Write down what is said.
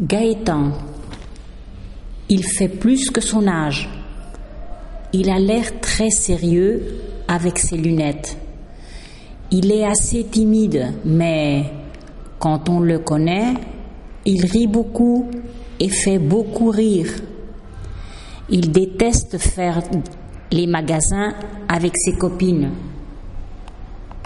Gaëtan. Il fait plus que son âge. Il a l'air très sérieux avec ses lunettes. Il est assez timide, mais quand on le connaît, il rit beaucoup et fait beaucoup rire. Il déteste faire les magasins avec ses copines.